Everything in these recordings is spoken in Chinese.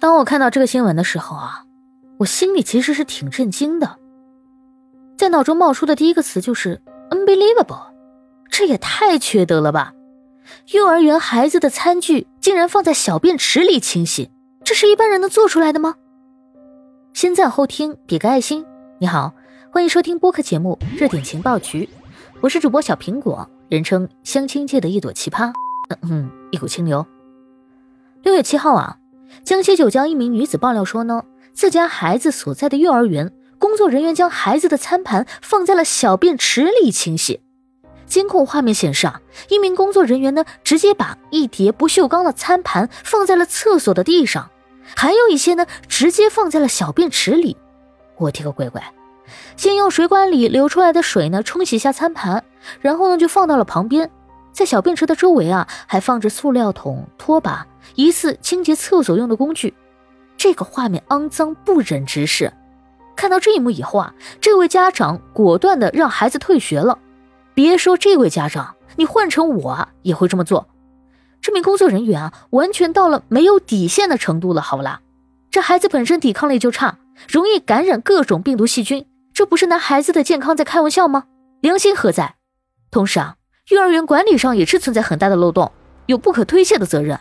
当我看到这个新闻的时候啊，我心里其实是挺震惊的，在脑中冒出的第一个词就是 unbelievable，这也太缺德了吧！幼儿园孩子的餐具竟然放在小便池里清洗，这是一般人能做出来的吗？先赞后听，比个爱心。你好，欢迎收听播客节目《热点情报局》，我是主播小苹果，人称相亲界的一朵奇葩，嗯嗯，一股清流。六月七号啊。江西九江一名女子爆料说呢，自家孩子所在的幼儿园工作人员将孩子的餐盘放在了小便池里清洗。监控画面显示啊，一名工作人员呢直接把一叠不锈钢的餐盘放在了厕所的地上，还有一些呢直接放在了小便池里。我滴个乖乖！先用水管里流出来的水呢冲洗一下餐盘，然后呢就放到了旁边。在小便池的周围啊，还放着塑料桶、拖把，疑似清洁厕所用的工具。这个画面肮脏不忍直视。看到这一幕以后啊，这位家长果断的让孩子退学了。别说这位家长，你换成我也会这么做。这名工作人员啊，完全到了没有底线的程度了，好不啦？这孩子本身抵抗力就差，容易感染各种病毒细菌，这不是拿孩子的健康在开玩笑吗？良心何在？同时啊。幼儿园管理上也是存在很大的漏洞，有不可推卸的责任。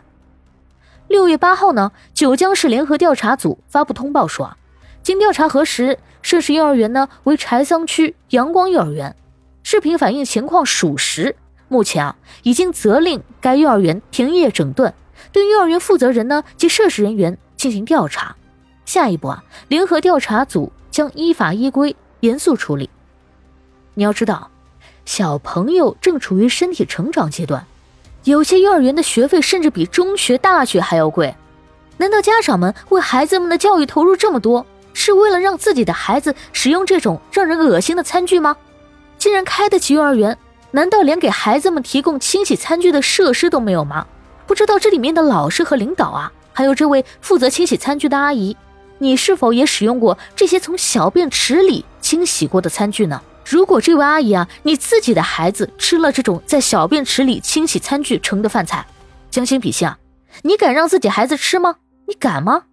六月八号呢，九江市联合调查组发布通报说，经调查核实，涉事幼儿园呢为柴桑区阳光幼儿园，视频反映情况属实。目前啊，已经责令该幼儿园停业整顿，对幼儿园负责人呢及涉事人员进行调查。下一步啊，联合调查组将依法依规严肃处理。你要知道。小朋友正处于身体成长阶段，有些幼儿园的学费甚至比中学、大学还要贵。难道家长们为孩子们的教育投入这么多，是为了让自己的孩子使用这种让人恶心的餐具吗？既然开得起幼儿园，难道连给孩子们提供清洗餐具的设施都没有吗？不知道这里面的老师和领导啊，还有这位负责清洗餐具的阿姨，你是否也使用过这些从小便池里清洗过的餐具呢？如果这位阿姨啊，你自己的孩子吃了这种在小便池里清洗餐具盛的饭菜，将心比心啊，你敢让自己孩子吃吗？你敢吗？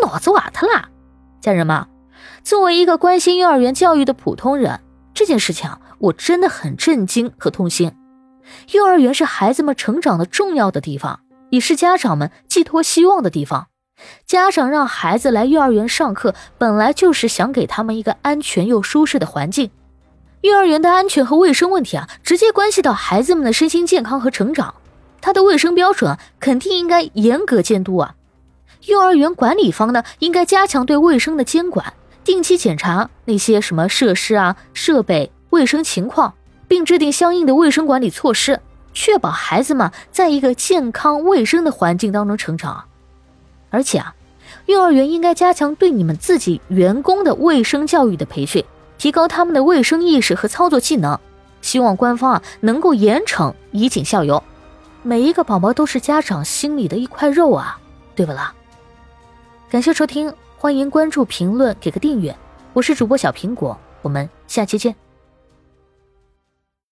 脑子瓦特啦！家人们，作为一个关心幼儿园教育的普通人，这件事情啊，我真的很震惊和痛心。幼儿园是孩子们成长的重要的地方，也是家长们寄托希望的地方。家长让孩子来幼儿园上课，本来就是想给他们一个安全又舒适的环境。幼儿园的安全和卫生问题啊，直接关系到孩子们的身心健康和成长。它的卫生标准，肯定应该严格监督啊。幼儿园管理方呢，应该加强对卫生的监管，定期检查那些什么设施啊、设备卫生情况，并制定相应的卫生管理措施，确保孩子们在一个健康卫生的环境当中成长。而且啊，幼儿园应该加强对你们自己员工的卫生教育的培训。提高他们的卫生意识和操作技能，希望官方啊能够严惩，以儆效尤。每一个宝宝都是家长心里的一块肉啊，对不啦？感谢收听，欢迎关注、评论、给个订阅。我是主播小苹果，我们下期见。